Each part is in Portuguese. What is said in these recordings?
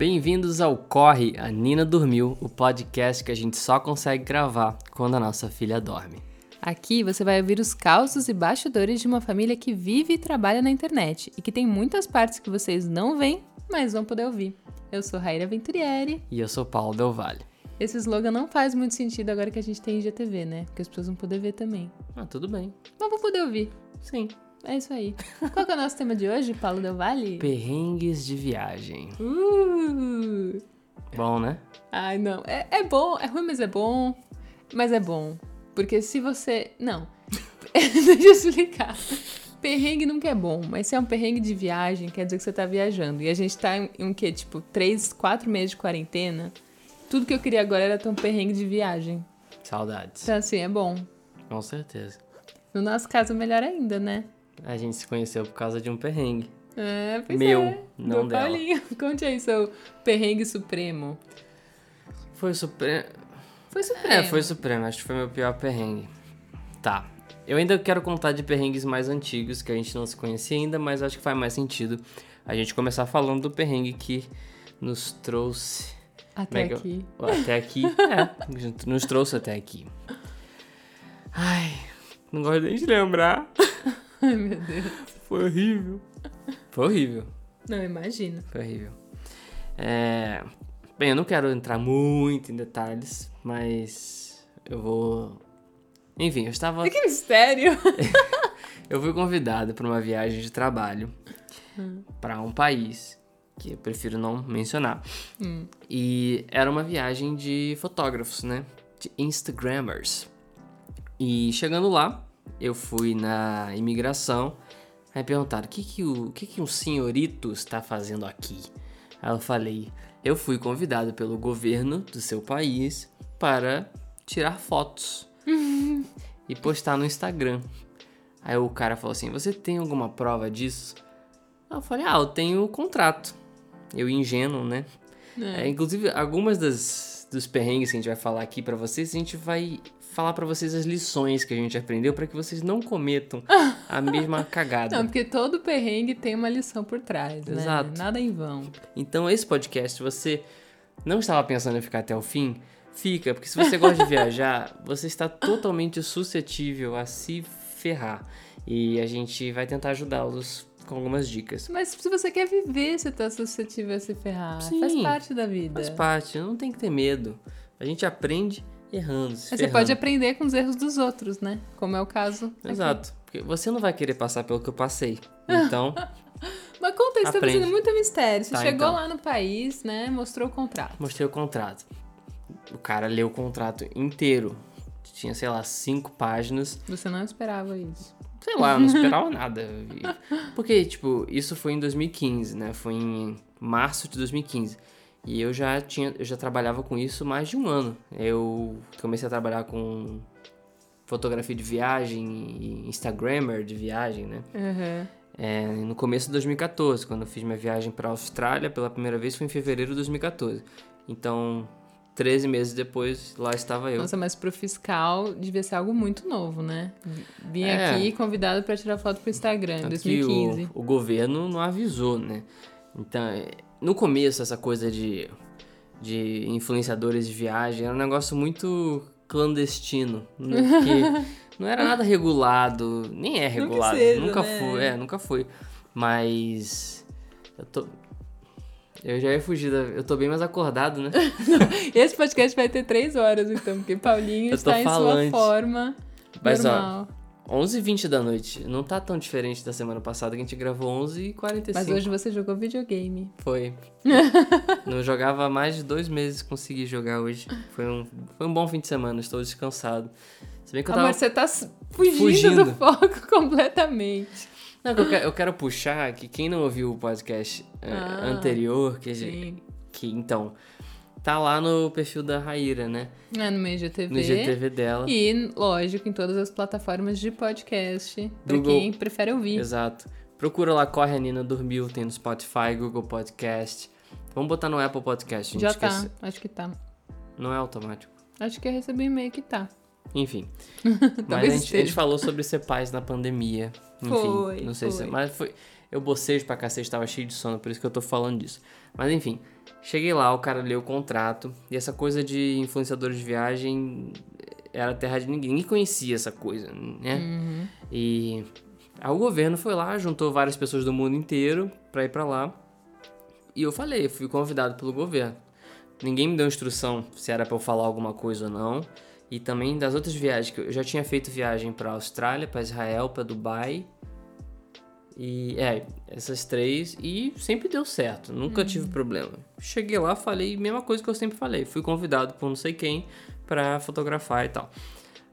Bem-vindos ao Corre, a Nina Dormiu, o podcast que a gente só consegue gravar quando a nossa filha dorme. Aqui você vai ouvir os causos e bastidores de uma família que vive e trabalha na internet e que tem muitas partes que vocês não veem, mas vão poder ouvir. Eu sou Raíra Venturieri. E eu sou Paulo Del Valle. Esse slogan não faz muito sentido agora que a gente tem IGTV, né? Porque as pessoas vão poder ver também. Ah, tudo bem. Mas vão poder ouvir. Sim. É isso aí. Qual que é o nosso tema de hoje, Paulo Del Valle? Perrengues de viagem. Uh! Bom, né? Ai, não. É, é bom, é ruim, mas é bom. Mas é bom. Porque se você. Não. Deixa eu explicar. Perrengue nunca é bom, mas se é um perrengue de viagem, quer dizer que você tá viajando. E a gente tá em um quê? Tipo, três, quatro meses de quarentena. Tudo que eu queria agora era ter um perrengue de viagem. Saudades. Então, assim, é bom. Com certeza. No nosso caso, melhor ainda, né? A gente se conheceu por causa de um perrengue. É, pois Meu, é. não Do dela. Paulinho. Conte aí seu perrengue supremo. Foi supremo. Foi supremo. É, foi supremo. Acho que foi meu pior perrengue. Tá. Eu ainda quero contar de perrengues mais antigos, que a gente não se conhecia ainda, mas acho que faz mais sentido a gente começar falando do perrengue que nos trouxe Até Como é aqui. Até aqui. É, nos trouxe até aqui. Ai, não gosto nem de lembrar. Ai, meu Deus. Foi horrível. Foi horrível. Não, imagina. Foi horrível. É, Bem, eu não quero entrar muito em detalhes, mas eu vou. Enfim, eu estava. Que mistério. Eu fui convidado para uma viagem de trabalho Hum. para um país que eu prefiro não mencionar. Hum. E era uma viagem de fotógrafos, né? De Instagrammers. E chegando lá, eu fui na imigração. Aí perguntaram: o que, que, o, que, que um senhorito está fazendo aqui? Aí eu falei: eu fui convidado pelo governo do seu país para tirar fotos e postar no Instagram. Aí o cara falou assim: Você tem alguma prova disso? Aí eu falei: Ah, eu tenho o contrato. Eu ingênuo, né? É, inclusive, algumas das, dos perrengues que a gente vai falar aqui pra vocês, a gente vai falar pra vocês as lições que a gente aprendeu pra que vocês não cometam a mesma cagada. Não, porque todo perrengue tem uma lição por trás, né? Exato. Nada em vão. Então, esse podcast, se você não estava pensando em ficar até o fim, fica, porque se você gosta de viajar, você está totalmente suscetível a se ferrar. E a gente vai tentar ajudá-los com algumas dicas. Mas se você quer viver, você tá suscetível a se ferrar. Sim. Faz parte da vida. Faz parte, não tem que ter medo. A gente aprende errando, se Mas você pode aprender com os erros dos outros, né? Como é o caso. aqui. Exato. Porque você não vai querer passar pelo que eu passei. Então, Mas conta isso, tá fazendo muito mistério. Você Tá, chegou então. lá no país, né? Mostrou o contrato. mostrei o contrato. O cara leu o contrato inteiro. Tinha, sei lá, cinco páginas. Você não esperava isso. Sei lá, eu não esperava nada. Porque, tipo, isso foi em 2015, né? Foi em março de 2015. E eu já tinha, eu já trabalhava com isso mais de um ano. Eu comecei a trabalhar com fotografia de viagem e Instagrammer de viagem, né? Uhum. É, no começo de 2014, quando eu fiz minha viagem para a Austrália pela primeira vez, foi em fevereiro de 2014. Então, 13 meses depois, lá estava eu. Nossa, mas pro fiscal devia ser algo muito novo, né? Vim É. aqui convidado pra tirar foto pro Instagram em Tanto que 2015. o, o governo não avisou, né? Então, no começo, essa coisa de, de influenciadores de viagem era um negócio muito clandestino. né? Porque não era nada regulado, nem é regulado. seja, nunca né? foi, é, nunca foi. Mas. Eu tô. Eu já ia fugir da. Eu tô bem mais acordado, né? Esse podcast vai ter três horas, então, porque Paulinho está em falante. sua forma Mas, ó, normal. 11h20 da noite. Não tá tão diferente da semana passada que a gente gravou 11h45. Mas hoje você jogou videogame. Foi. não jogava há mais de dois meses, consegui jogar hoje. Foi um, foi um bom fim de semana, estou descansado. Se bem que eu tava. Amor, você tá fugindo, Fugindo. do foco completamente. Não, eu, quero, eu quero puxar que quem não ouviu o podcast eh, Ah, anterior, que, a gente- Sim. que então. Tá lá no perfil da Raíra, né? É, no meio GTV. No IGTV dela. E, lógico, em todas as plataformas de podcast. Pra Google. quem prefere ouvir. Exato. Procura lá, Corre a Nina Dormiu, tem no Spotify, Google Podcast. Vamos botar no Apple Podcast, gente. Já tá, esquece- acho que tá. Não é automático. Acho que eu recebi e-mail que tá. Enfim. Mas a gente, a gente falou sobre ser pais na pandemia. Enfim, Foi, não sei foi. se. Mas foi. Eu bocejo pra cacete, tava cheio de sono, por isso que eu tô falando disso. Mas enfim, cheguei lá, o cara leu o contrato. E essa coisa de influenciadores de viagem era terra de ninguém. Ninguém conhecia essa coisa, né? E aí o governo foi lá, juntou várias pessoas do mundo inteiro pra ir pra lá. E eu falei, fui convidado pelo governo. Ninguém me deu instrução se era pra eu falar alguma coisa ou não. E também das outras viagens que eu eu já tinha feito viagem pra Austrália, pra Israel, pra Dubai. E é, essas três e sempre deu certo, nunca tive problema. Cheguei lá, falei a mesma coisa que eu sempre falei. Fui convidado por não sei quem pra fotografar e tal.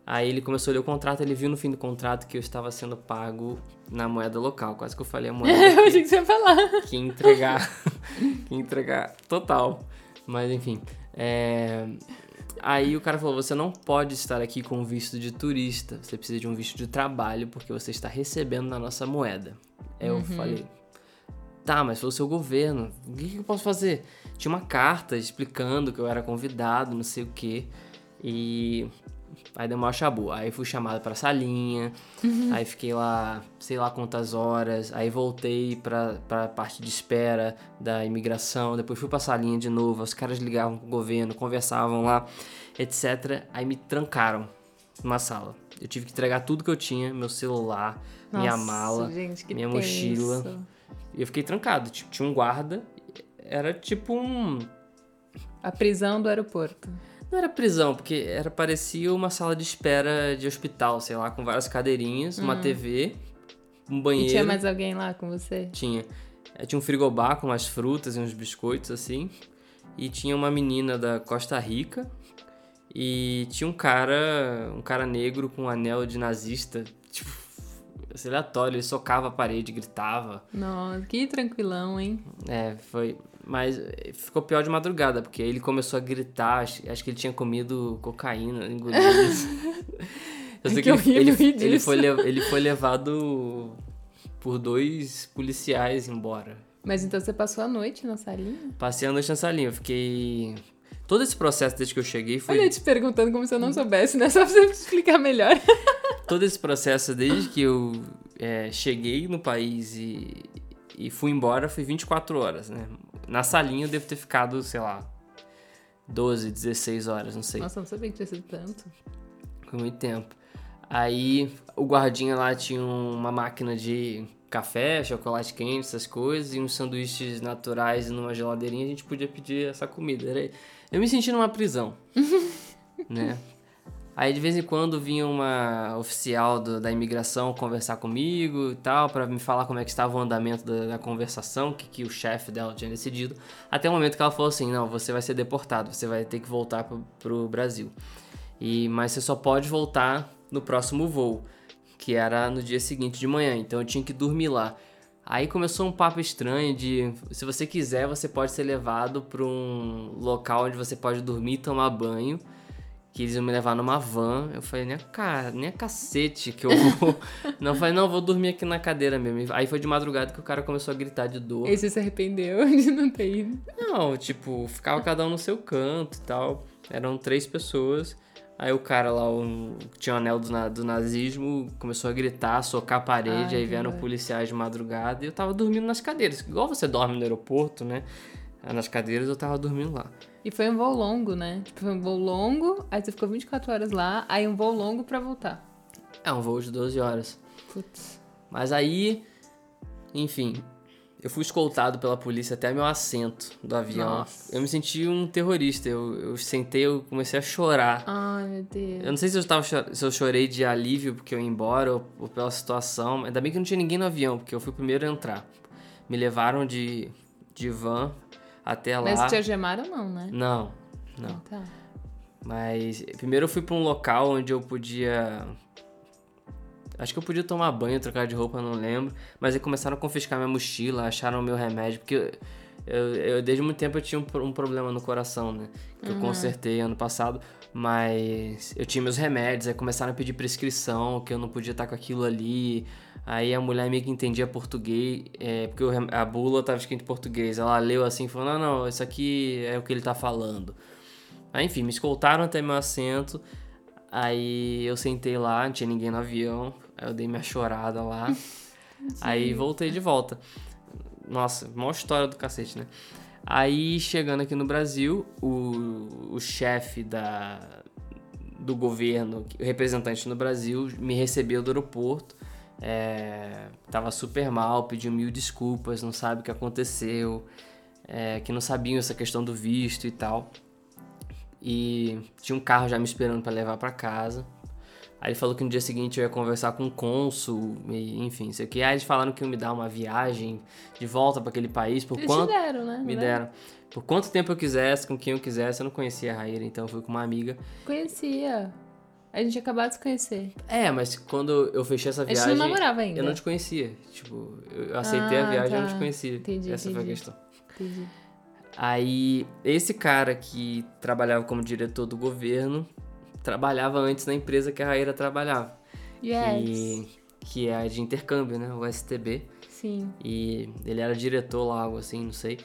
Aí ele começou a ler o contrato, ele viu no fim do contrato que eu estava sendo pago na moeda local. Quase que eu falei a moeda Eu achei que você ia falar. que entregar. que entregar total. Mas enfim. é, Aí o cara falou: você não pode estar aqui com visto de turista. Você precisa de um visto de trabalho porque você está recebendo na nossa moeda. Aí eu falei. Tá, mas foi o seu governo. O que, que eu posso fazer? Tinha uma carta explicando que eu era convidado, não sei o quê. E Aí deu maior chabu. Aí fui chamado pra salinha, aí fiquei lá, sei lá quantas horas, aí voltei pra, pra parte de espera da imigração, depois fui pra salinha de novo, os caras ligavam com o governo, conversavam lá, etc. Aí me trancaram numa sala. Eu tive que entregar tudo que eu tinha, meu celular, minha Nossa, mala, gente, minha tenso. mochila. E eu fiquei trancado. Tipo, tinha um guarda, era tipo um. A prisão do aeroporto. Não era prisão, porque era parecia uma sala de espera de hospital, sei lá, com várias cadeirinhas, uma TV, um banheiro. Hum. E tinha mais alguém lá com você? Tinha. Eh, Tinha um frigobar com umas frutas e uns biscoitos, assim. E tinha uma menina da Costa Rica. E tinha um cara, um cara negro com um anel de nazista, tipo, aleatório, ele socava a parede, gritava. Nossa, que tranquilão, hein? É, foi. Mas ficou pior de madrugada, porque ele começou a gritar, acho, acho que ele tinha comido cocaína, engolido. Eu sei Que que ele, ele, ele, foi, le- ele foi levado por dois policiais embora. Mas então você passou a noite na salinha? Passei a noite nessa linha, eu fiquei. Todo esse processo desde que eu cheguei foi. Olha, eu te perguntando como se eu não soubesse, né? Só pra você explicar melhor. Todo esse processo desde que eu é, cheguei no país e, e fui embora foi 24 horas, né? Na salinha eu devo ter ficado, sei lá, 12, 16 horas, não sei. Nossa, não sabia que tinha sido tanto. Foi muito tempo. Aí o guardinha lá tinha uma máquina de café, chocolate quente, essas coisas, e uns sanduíches naturais numa geladeirinha, a gente podia pedir essa comida. Era... Eu me senti numa prisão, né? Aí de vez em quando vinha uma oficial do- da imigração conversar comigo e tal, pra me falar como é que estava o andamento da, da conversação, que, que o chefe dela tinha decidido. Até o momento que ela falou assim: não, você vai ser deportado, você vai ter que voltar pro, pro Brasil. E, mas você só pode voltar no próximo voo, que era no dia seguinte de manhã, então eu tinha que dormir lá. Aí começou um papo estranho de se você quiser, você pode ser levado para um local onde você pode dormir e tomar banho. Que eles iam me levar numa van. Eu falei, nem a, ca... nem a cacete que eu vou. não, eu falei, não, vou dormir aqui na cadeira mesmo. Aí foi de madrugada que o cara começou a gritar de dor. E você se arrependeu de não ter ido? Não, tipo, ficava cada um no seu canto e tal. Eram três pessoas. Aí o cara lá, que tinha o anel do, do nazismo, começou a gritar, socar a parede, Ai, aí vieram policiais de madrugada e eu tava dormindo nas cadeiras. Igual você dorme no aeroporto, né? Nas cadeiras eu tava dormindo lá. E foi um voo longo, né? Tipo, foi um voo longo, aí você ficou 24 horas lá, aí um voo longo pra voltar. É um voo de 12 horas. Putz. Mas aí, enfim, eu fui escoltado pela polícia até meu assento do avião. Nossa. Eu me senti um terrorista. Eu, eu sentei, eu comecei a chorar. Ai, meu Deus. Eu não sei se eu, tava, se eu chorei de alívio porque eu ia embora ou, ou pela situação. Ainda bem que não tinha ninguém no avião, porque eu fui o primeiro a entrar. Me levaram de, de van até lá. Mas te algemaram não, né? Não, não. Tá. Mas primeiro eu fui pra um local onde eu podia. Acho que eu podia tomar banho, trocar de roupa, não lembro. Mas aí começaram a confiscar minha mochila, acharam o meu remédio, porque eu, eu- eu- desde muito tempo eu tinha um, um problema no coração, né? Que eu consertei ano passado. Mas eu tinha meus remédios, aí começaram a pedir prescrição, que eu não podia estar com aquilo ali. Aí a mulher meio que entendia português, é, porque a bula tava escrito em português. Ela leu assim e falou: Não, não, isso aqui é o que ele tá falando. Aí, enfim, me escoltaram até meu assento. Aí eu sentei lá, não tinha ninguém no avião. Aí eu dei minha chorada lá. aí voltei de volta. Nossa, maior história do cacete, né? Aí, chegando aqui no Brasil, o, o chefe da, do governo, o representante no Brasil, me recebeu do aeroporto. É, tava super mal, pediu mil desculpas, não sabe o que aconteceu, é, que não sabiam essa questão do visto e tal. E tinha um carro já me esperando para levar para casa. Aí ele falou que no dia seguinte eu ia conversar com o cônsul, e, enfim, sei o que. Aí eles falaram que iam me dar uma viagem de volta para aquele país. Por Eles quanto... deram, né? Me Não deram. Por quanto tempo eu quisesse, com quem eu quisesse. Eu não conhecia a Raíra, então eu fui com uma amiga. Conhecia. A gente acabado de se conhecer. É, mas quando eu fechei essa A gente viagem. não namorava ainda. Eu não te conhecia. Tipo, eu aceitei a Ah, viagem, eu não tá. te conhecia. Entendi, Essa foi a entendi. questão. Entendi. Aí, esse cara que trabalhava como diretor do governo, trabalhava antes na empresa que a Raíra trabalhava. Yes. Que, que é a de intercâmbio, né? O STB. Sim. E ele era diretor lá, algo assim, não sei.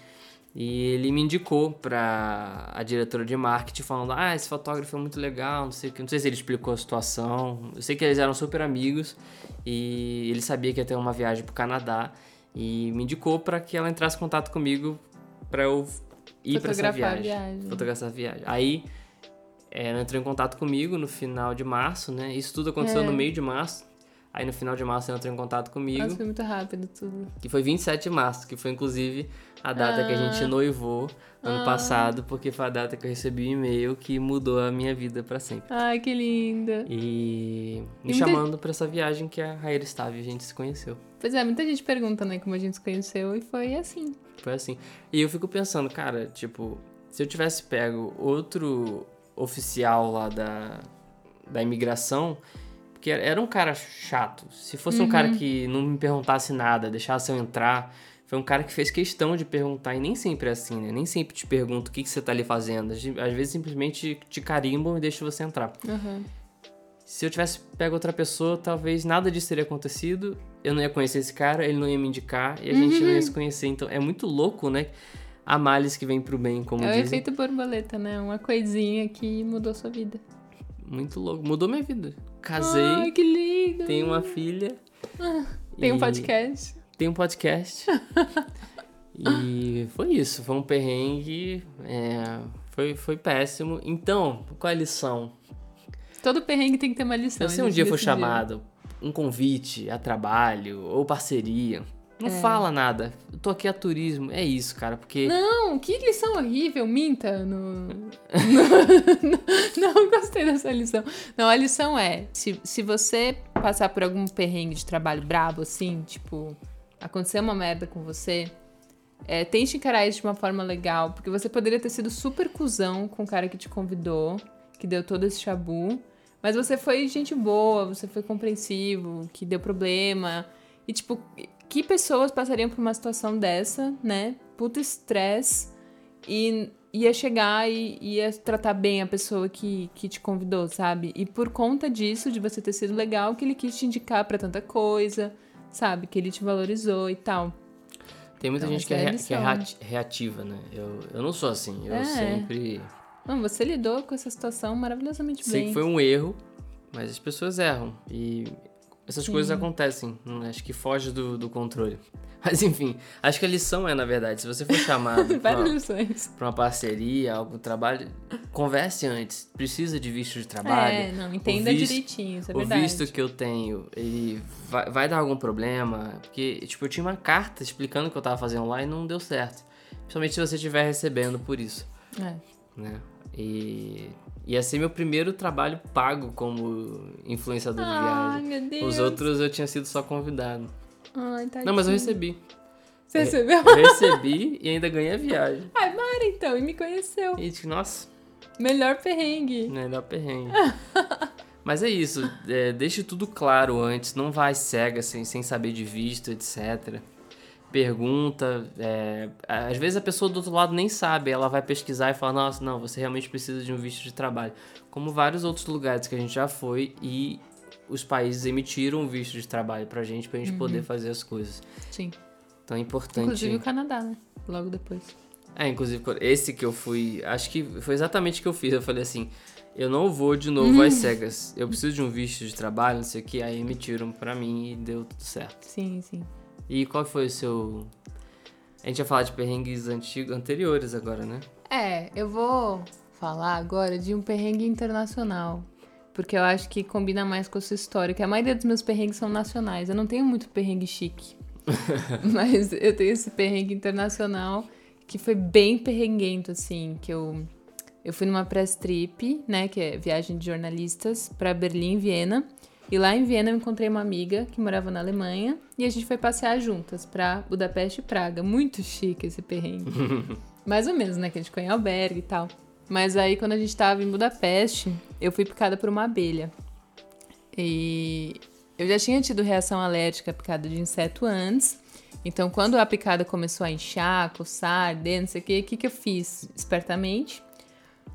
E ele me indicou pra a diretora de marketing, falando: Ah, esse fotógrafo é muito legal, não sei o que. Não sei se ele explicou a situação. Eu sei que eles eram super amigos e ele sabia que ia ter uma viagem pro Canadá. E me indicou pra que ela entrasse em contato comigo pra eu ir pra essa viagem. viagem. Fotografar a viagem. Aí é, ela entrou em contato comigo no final de março, né? Isso tudo aconteceu É. no meio de março. Aí no final de março ela entrou em contato comigo. Nossa, foi muito rápido tudo. Que foi 27 de março, que foi inclusive a data que a gente Ah. noivou ano Ah. passado, porque foi a data que eu recebi um e-mail que mudou a minha vida pra sempre. Ai, que linda. E me E muita- chamando pra essa viagem que a Raíra estava e a gente se conheceu. Pois é, muita gente pergunta, né, como a gente se conheceu e foi assim. Foi assim. E eu fico pensando, cara, tipo, se eu tivesse pego outro oficial lá da, da imigração, porque era- era um cara chato. Se fosse um cara que não me perguntasse nada, deixasse eu entrar, foi um cara que fez questão de perguntar, e nem sempre é assim, né? Nem sempre te pergunta o que, que você tá ali fazendo. Às vezes simplesmente te carimbam e deixam você entrar. Aham. Se eu tivesse pego outra pessoa, talvez nada disso teria acontecido. Eu não ia conhecer esse cara, ele não ia me indicar e a gente não ia se conhecer. Então é muito louco, né? Há males que vem pro bem, como É o dizem. efeito borboleta, né? Uma coisinha que mudou sua vida. Muito louco. Mudou minha vida. Casei, Ai, que lindo. tenho uma filha. Tem um e podcast. Tem um podcast. e foi isso. Foi um perrengue. é, foi, foi péssimo. Então, qual é a lição? Todo perrengue tem que ter uma lição. Se um dia for chamado, um convite a trabalho ou parceria, não É. fala nada. Eu tô aqui a turismo. É isso, cara, porque Não, que lição horrível, minta. No... não, não gostei dessa lição. Não, a lição é: se, se você passar por algum perrengue de trabalho brabo, assim, tipo, acontecer uma merda com você, é, tente encarar isso de uma forma legal, porque você poderia ter sido super cuzão com o cara que te convidou, que deu todo esse chabu, mas você foi gente boa, você foi compreensivo, que deu problema. E, tipo, que pessoas passariam por uma situação dessa, né? Puta estresse e ia chegar e ia tratar bem a pessoa que, que te convidou, sabe? E por conta disso, de você ter sido legal, que ele quis te indicar pra tanta coisa, sabe? Que ele te valorizou e tal. tem muita Então, gente que é, é rea- que é reati- reativa, né? Eu, eu não sou assim. Eu É. sempre Não, você lidou com essa situação maravilhosamente sei bem. que foi um erro, mas as pessoas erram. E essas Sim. coisas acontecem. hum, Acho que foge do, do controle. Mas enfim, acho que a lição é, na verdade, se você for chamado lições. pra uma parceria, algum trabalho, converse antes. Precisa de visto de trabalho. É, não, entenda o visto- direitinho, isso é o verdade. visto que eu tenho, ele vai, vai dar algum problema? Porque, tipo, eu tinha uma carta explicando o que eu tava fazendo lá e não deu certo. Principalmente se você estiver recebendo por isso, É. né? E ia ser meu primeiro trabalho pago como influenciador de Ai, viagem. meu Deus. Os outros eu tinha sido só convidado. Ai, tadinho. Não, mas eu recebi. Você recebeu? Eu recebi e ainda ganhei a viagem. Ai, Mara, então, e me conheceu. E, tipo, nossa, Melhor perrengue. Melhor perrengue. Mas é isso, é, deixe tudo claro antes, não vai cega sem, sem saber de visto, etc. Pergunta, é, às vezes a pessoa do outro lado nem sabe, ela vai pesquisar e fala, nossa, não, você realmente precisa de um visto de trabalho. Como vários outros lugares que a gente já foi e os países emitiram um visto de trabalho pra gente, pra gente poder fazer as coisas. Sim. Então é importante... Inclusive o Canadá, né? Logo depois. É, inclusive, esse que eu fui. Acho que foi exatamente o que eu fiz. Eu falei assim: eu não vou de novo às cegas. Eu preciso de um visto de trabalho, não sei o que. Aí emitiram pra mim e deu tudo certo. Sim, sim. E qual foi o seu. A gente ia falar de perrengues antigos, anteriores agora, né? É, eu vou falar agora de um perrengue internacional. Porque eu acho que combina mais com a sua história. Que a maioria dos meus perrengues são nacionais. Eu não tenho muito perrengue chique. Mas eu tenho esse perrengue internacional que foi bem perrenguento, assim. Que eu, eu fui numa press trip, né? Que é viagem de jornalistas, para Berlim e Viena. E lá em Viena eu encontrei uma amiga que morava na Alemanha. E a gente foi passear juntas pra Budapeste e Praga. Muito chique esse perrengue. Mais ou menos, né? Que a gente ficou em albergue e tal. Mas aí, quando a gente tava em Budapeste, eu fui picada por uma abelha. E eu já tinha tido reação alérgica à picada de inseto antes. Então, quando a picada começou a inchar, coçar, arder, não sei o que, o que, que eu fiz? Espertamente.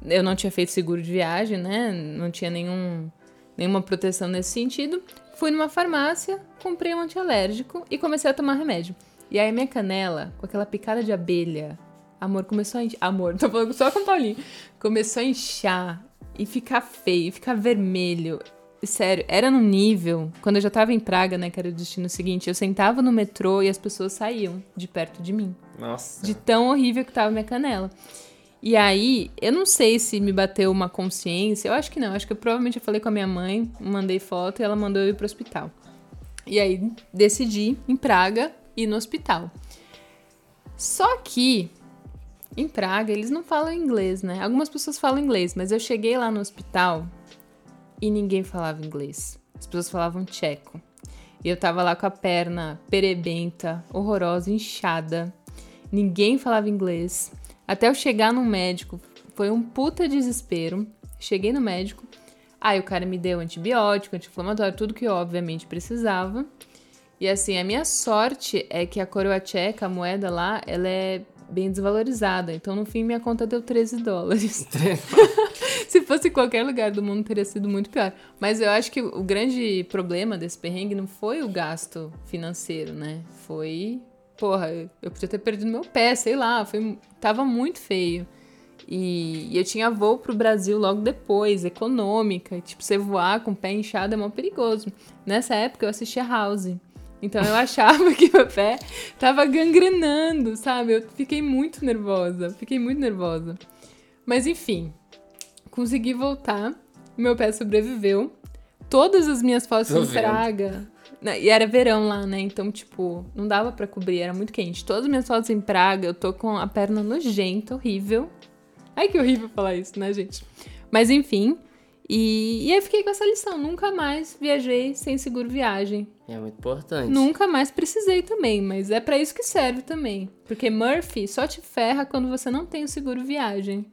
Eu não tinha feito seguro de viagem, né? Não tinha nenhum, nenhuma proteção nesse sentido. Fui numa farmácia, comprei um antialérgico e comecei a tomar remédio. E aí, minha canela, com aquela picada de abelha, Amor, começou a inchar. Amor, tô falando só com o Paulinho. Começou a inchar e ficar feio, ficar vermelho. Sério, era no nível. Quando eu já tava em Praga, né, que era o destino seguinte, eu sentava no metrô e as pessoas saíam de perto de mim. Nossa. De tão horrível que tava minha canela. E aí, eu não sei se me bateu uma consciência. Eu acho que não. Acho que eu provavelmente eu falei com a minha mãe, mandei foto e ela mandou eu ir pro hospital. E aí, decidi, em Praga, ir no hospital. Só que em Praga, eles não falam inglês, né? Algumas pessoas falam inglês, mas eu cheguei lá no hospital e ninguém falava inglês. As pessoas falavam tcheco. E eu tava lá com a perna perebenta, horrorosa, inchada. Ninguém falava inglês. Até eu chegar no médico, foi um puta desespero. Cheguei no médico. Aí o cara me deu antibiótico, anti-inflamatório, tudo que eu obviamente precisava. E assim, a minha sorte é que a coroa tcheca, a moeda lá, ela é bem desvalorizada. Então, no fim, minha conta deu 13 dólares. Se fosse em qualquer lugar do mundo, teria sido muito pior. Mas eu acho que o grande problema desse perrengue não foi o gasto financeiro, né? Foi. Porra, eu podia ter perdido meu pé, sei lá. Foi, tava muito feio. E, e eu tinha voo pro Brasil logo depois, econômica. Tipo, você voar com o pé inchado é mó perigoso. Nessa época eu assistia House. Então eu achava que meu pé tava gangrenando, sabe? Eu fiquei muito nervosa, fiquei muito nervosa. Mas enfim, consegui voltar, meu pé sobreviveu. Todas as minhas fotos Tô em Praga. E era verão lá, né? Então, tipo, não dava para cobrir, era muito quente. Todas as minhas fotos em Praga, eu tô com a perna nojenta, horrível. Ai, que horrível falar isso, né, gente? Mas enfim, e, e aí fiquei com essa lição. Nunca mais viajei sem seguro viagem. É muito importante. Nunca mais precisei também, mas é para isso que serve também. Porque Murphy só te ferra quando você não tem o seguro viagem.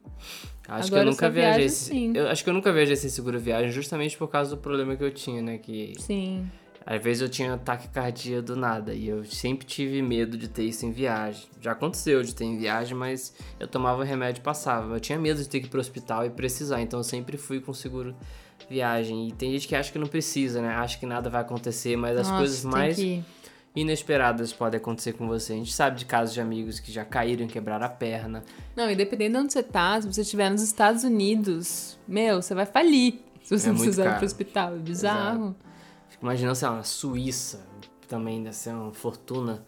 Acho Agora que eu nunca viajei. Sim. Eu acho que eu nunca viajei sem seguro viagem, justamente por causa do problema que eu tinha, né? Que sim. Às vezes eu tinha ataque cardíaco do nada e eu sempre tive medo de ter isso em viagem. Já aconteceu de ter em viagem, mas eu tomava remédio e passava. Eu tinha medo de ter que ir pro hospital e precisar, então eu sempre fui com seguro viagem. E tem gente que acha que não precisa, né? Acha que nada vai acontecer, mas Nossa, as coisas mais que... inesperadas podem acontecer com você. A gente sabe de casos de amigos que já caíram e quebraram a perna. Não, e dependendo de onde você tá, se você estiver nos Estados Unidos, meu, você vai falir se você é precisar ir pro hospital. É bizarro. Exato. Fico imaginando, sei lá, na Suíça também deve ser uma fortuna.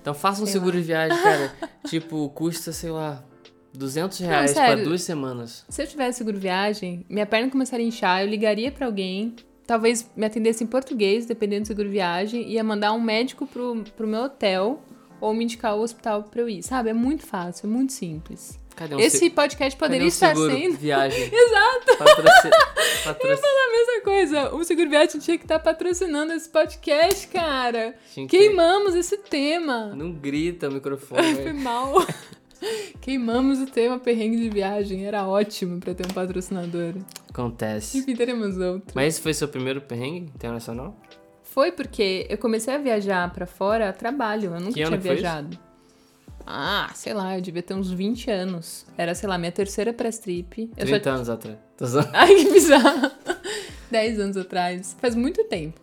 Então faça um sei seguro lá. de viagem, cara. tipo, custa, sei lá, 200 reais para duas semanas. Se eu tivesse seguro viagem, minha perna começaria a inchar, eu ligaria para alguém, talvez me atendesse em português, dependendo do seguro viagem, ia mandar um médico pro, pro meu hotel ou me indicar o hospital pra eu ir. Sabe? É muito fácil, é muito simples. Um Esse podcast poderia um estar sendo. Viagem. Exato. Patroci... Patroci... Eu ia falar a mesma coisa. O Seguro Viagem tinha que estar patrocinando esse podcast, cara. Queimamos esse tema. Não grita o microfone. Foi mal. Queimamos o tema perrengue de viagem. Era ótimo pra ter um patrocinador. Acontece. Enfim, teremos outro. Mas esse foi seu primeiro perrengue internacional? Foi porque eu comecei a viajar para fora a trabalho. Eu nunca tinha viajado. Ah, sei lá, eu devia ter uns 20 anos. Era, sei lá, minha terceira press trip. 30 só... anos atrás. Ai, que bizarro. 10 anos atrás. Faz muito tempo.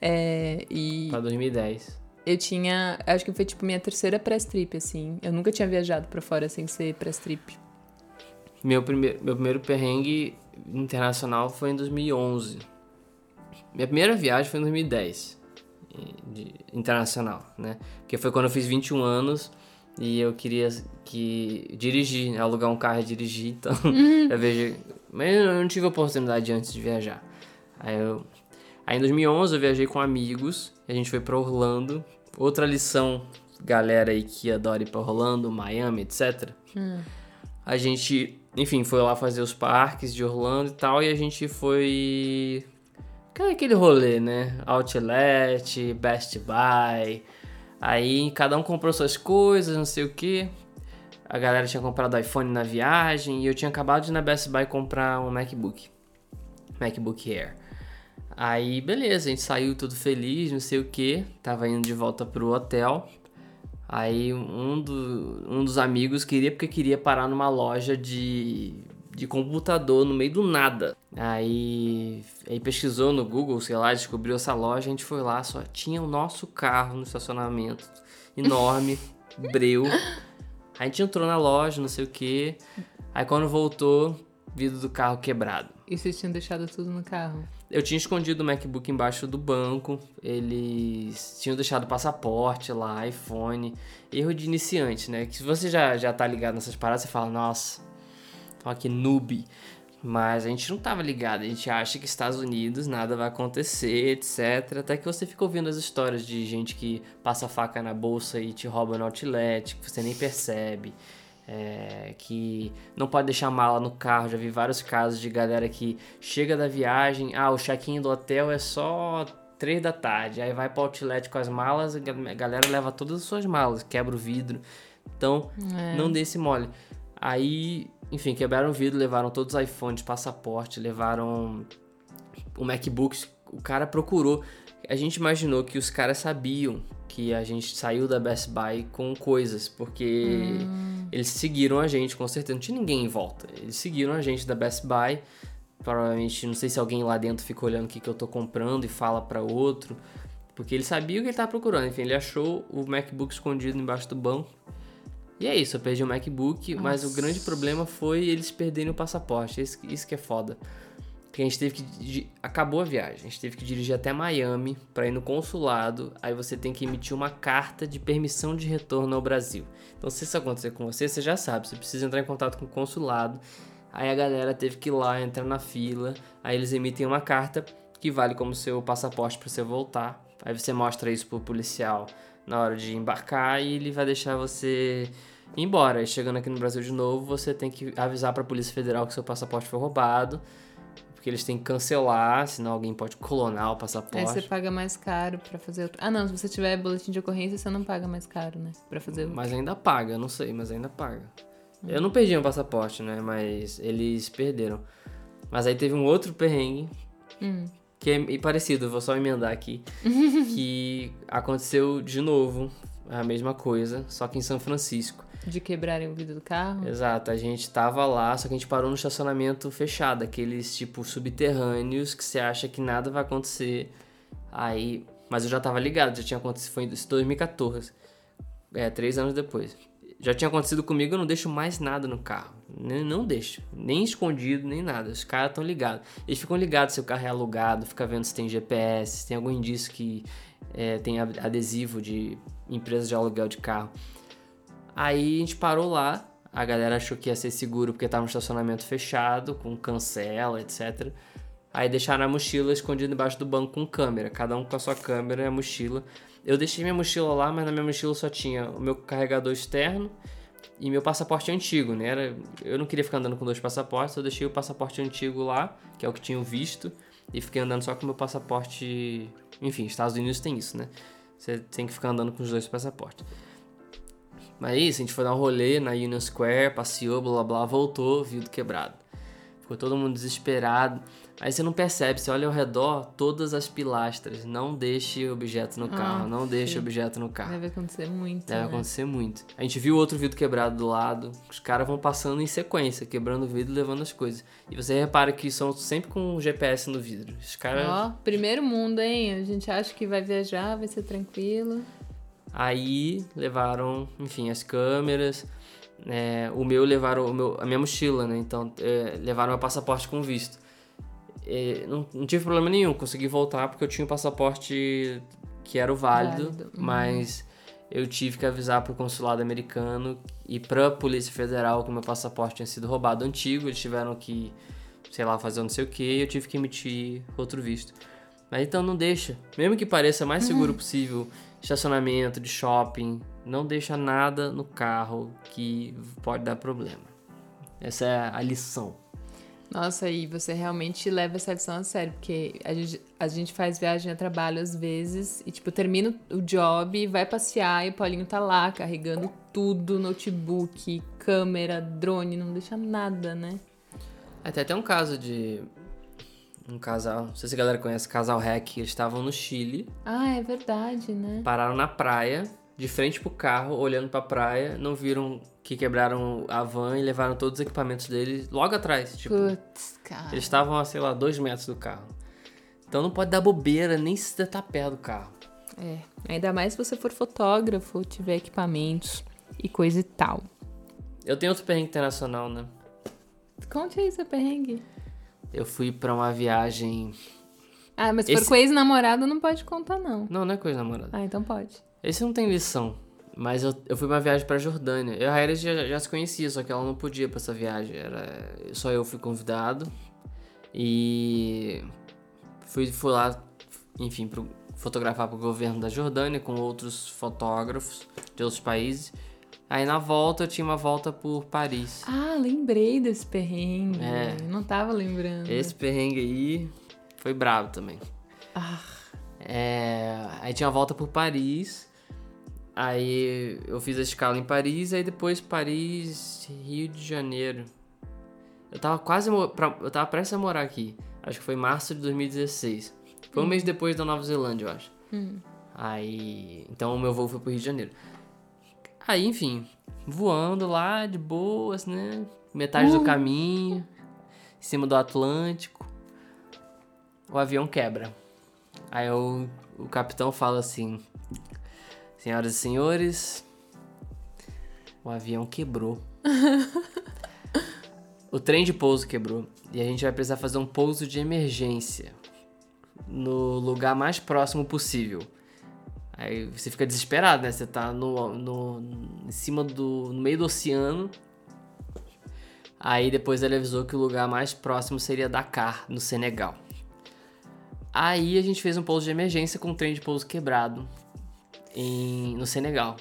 É, e... Pra 2010. Eu tinha. Acho que foi tipo minha terceira press trip, assim. Eu nunca tinha viajado pra fora sem ser press trip. Meu primeiro, meu primeiro perrengue internacional foi em 2011. Minha primeira viagem foi em 2010, de, internacional, né? Que foi quando eu fiz 21 anos e eu queria que dirigir, alugar um carro e dirigir, então eu vejo, mas eu não tive oportunidade antes de viajar. Aí eu Aí em 2011 eu viajei com amigos, a gente foi para Orlando. Outra lição, galera aí que adora ir pra Orlando, Miami, etc. Hum. A gente, enfim, foi lá fazer os parques de Orlando e tal, e a gente foi. Aquele rolê, né? Outlet, Best Buy. Aí cada um comprou suas coisas, não sei o que. A galera tinha comprado iPhone na viagem e eu tinha acabado de ir na Best Buy comprar um MacBook. MacBook Air. Aí, beleza, a gente saiu tudo feliz, não sei o que. Tava indo de volta pro hotel. Aí um, do, um dos amigos queria porque queria parar numa loja de, de computador no meio do nada. Aí, aí pesquisou no Google, sei lá, descobriu essa loja, a gente foi lá, só tinha o nosso carro no estacionamento. Enorme, breu. A gente entrou na loja, não sei o que. Aí quando voltou, vidro do carro quebrado. E vocês tinham deixado tudo no carro? Eu tinha escondido o MacBook embaixo do banco, eles tinham deixado passaporte lá, iPhone. Erro de iniciante, né? Que se você já, já tá ligado nessas paradas, você fala, nossa, tô aqui noob. Mas a gente não tava ligado, a gente acha que Estados Unidos nada vai acontecer, etc. Até que você fica ouvindo as histórias de gente que passa faca na bolsa e te rouba no outlet, que você nem percebe. É, que não pode deixar mala no carro. Já vi vários casos de galera que chega da viagem, ah, o check-in do hotel é só 3 da tarde, aí vai para outlet com as malas, a galera leva todas as suas malas, quebra o vidro. Então, é. não dê esse mole. Aí, enfim, quebraram o vidro, levaram todos os iPhones, passaporte, levaram o MacBook. O cara procurou. A gente imaginou que os caras sabiam que a gente saiu da Best Buy com coisas, porque hum. eles seguiram a gente, com certeza. Não tinha ninguém em volta. Eles seguiram a gente da Best Buy. Provavelmente, não sei se alguém lá dentro fica olhando o que, que eu tô comprando e fala para outro. Porque ele sabia o que ele tava procurando. Enfim, ele achou o MacBook escondido embaixo do banco. E é isso, eu perdi o MacBook, Nossa. mas o grande problema foi eles perderem o passaporte. Isso, isso que é foda. Porque a gente teve que. Acabou a viagem. A gente teve que dirigir até Miami para ir no consulado. Aí você tem que emitir uma carta de permissão de retorno ao Brasil. Então, se isso acontecer com você, você já sabe. Você precisa entrar em contato com o consulado. Aí a galera teve que ir lá, entrar na fila. Aí eles emitem uma carta que vale como seu passaporte para você voltar. Aí você mostra isso pro policial na hora de embarcar e ele vai deixar você embora. E chegando aqui no Brasil de novo, você tem que avisar para a Polícia Federal que seu passaporte foi roubado porque eles têm que cancelar, senão alguém pode clonar o passaporte. Aí você paga mais caro para fazer outro. Ah, não, se você tiver boletim de ocorrência, você não paga mais caro, né? Pra fazer outro. Mas ainda paga, não sei, mas ainda paga. Hum. Eu não perdi meu passaporte, né? Mas eles perderam. Mas aí teve um outro perrengue. Hum. Que é parecido, vou só emendar aqui. que aconteceu de novo, a mesma coisa, só que em São Francisco. De quebrarem o vidro do carro? Exato, a gente tava lá, só que a gente parou no estacionamento fechado, aqueles tipo subterrâneos que você acha que nada vai acontecer. Aí, mas eu já tava ligado, já tinha acontecido, foi em 2014. É, três anos depois. Já tinha acontecido comigo, eu não deixo mais nada no carro. Não, não deixo. Nem escondido, nem nada. Os caras estão ligados. Eles ficam ligados se o carro é alugado, fica vendo se tem GPS, se tem algum indício que é, tem adesivo de empresa de aluguel de carro. Aí a gente parou lá, a galera achou que ia ser seguro porque tava um estacionamento fechado, com cancela, etc. Aí deixaram a mochila escondida embaixo do banco com câmera, cada um com a sua câmera e a mochila. Eu deixei minha mochila lá, mas na minha mochila só tinha o meu carregador externo e meu passaporte antigo, né? Era, eu não queria ficar andando com dois passaportes, eu deixei o passaporte antigo lá, que é o que tinham visto, e fiquei andando só com o meu passaporte. Enfim, Estados Unidos tem isso, né? Você tem que ficar andando com os dois passaportes. Mas é isso, a gente foi dar um rolê na Union Square, passeou, blá blá voltou, vidro quebrado. Ficou todo mundo desesperado. Aí você não percebe, você olha ao redor, todas as pilastras. Não deixe objeto no carro, ah, não deixe objeto no carro. Deve acontecer muito. Deve né? acontecer muito. A gente viu outro vidro quebrado do lado. Os caras vão passando em sequência, quebrando o vidro e levando as coisas. E você repara que são sempre com GPS no vidro. Os caras. Ó, primeiro mundo, hein? A gente acha que vai viajar, vai ser tranquilo. Aí levaram, enfim, as câmeras. É, o meu levaram o meu, a minha mochila, né? Então é, levaram meu passaporte com visto. É, não, não tive problema nenhum, consegui voltar porque eu tinha um passaporte que era o válido, Válido, uhum. mas eu tive que avisar pro consulado americano e pra Polícia Federal que meu passaporte tinha sido roubado antigo, eles tiveram que, sei lá, fazer não sei o que, eu tive que emitir outro visto. Mas então não deixa, mesmo que pareça mais seguro possível, estacionamento de shopping, não deixa nada no carro que pode dar problema. Essa é a lição. Nossa, e você realmente leva essa lição a sério, porque a gente, a gente faz viagem a trabalho às vezes e, tipo, termina o job, vai passear e o Paulinho tá lá carregando tudo, notebook, câmera, drone, não deixa nada, né? Até até um caso de um casal, não sei se a galera conhece, casal hack, eles estavam no Chile, Ah, é verdade, né? pararam na praia, de frente pro carro, olhando pra praia, não viram que quebraram a van e levaram todos os equipamentos deles logo atrás, tipo, Putz, cara. eles estavam a, sei lá, dois metros do carro. Então não pode dar bobeira nem se tá perto do carro. É, ainda mais se você for fotógrafo, tiver equipamentos e coisa e tal. Eu tenho outro perrengue internacional, né? Conte aí seu perrengue. Eu fui pra uma viagem. Ah, mas se Esse- for com ex-namorado, não pode contar, não. Não, não é coisa namorada. Ah, então pode. Esse não tem lição. Mas eu, eu fui pra uma viagem pra Jordânia. Eu e a Raíra já, já se conhecia, só que ela não podia pra essa viagem. Era, só eu fui convidado. E fui, fui lá, enfim, pro, fotografar pro governo da Jordânia com outros fotógrafos de outros países. Aí na volta eu tinha uma volta por Paris. Ah, lembrei desse perrengue. É. Não tava lembrando. Esse perrengue aí foi bravo também. Ah, É, aí tinha uma volta por Paris. Aí eu fiz a escala em Paris, aí depois Paris, Rio de Janeiro. Eu tava quase. eu tava prestes a morar aqui. Acho que foi março de 2016. Foi um mês depois da Nova Zelândia, eu acho. Aí. Então o meu voo foi pro Rio de Janeiro. Aí, enfim, voando lá de boas, né? Metade do caminho, em cima do Atlântico. O avião quebra. Aí o, o capitão fala assim: Senhoras e senhores, o avião quebrou. o trem de pouso quebrou. E a gente vai precisar fazer um pouso de emergência no lugar mais próximo possível. Aí você fica desesperado, né? Você tá no, no, em cima do. no meio do oceano. Aí depois ele avisou que o lugar mais próximo seria Dakar, no Senegal. Aí a gente fez um pouso de emergência com um trem de pouso quebrado em, no Senegal.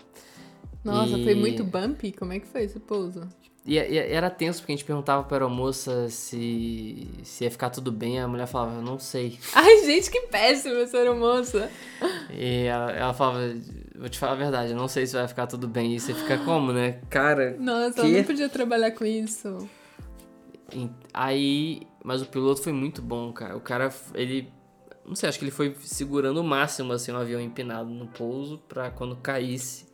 nossa, E- foi muito bumpy? Como é que foi esse pouso? E, e era tenso porque a gente perguntava pra aeromoça se, se ia ficar tudo bem. A mulher falava, eu não sei. Ai, gente, que péssimo essa aeromoça. E ela, ela falava, vou te falar a verdade, eu não sei se vai ficar tudo bem. E você fica como, né? Cara. Nossa, Que? eu não podia trabalhar com isso. em- Aí. Mas o piloto foi muito bom, cara. O cara, ele. Não sei, acho que ele foi segurando o máximo, assim, o avião empinado no pouso pra quando caísse,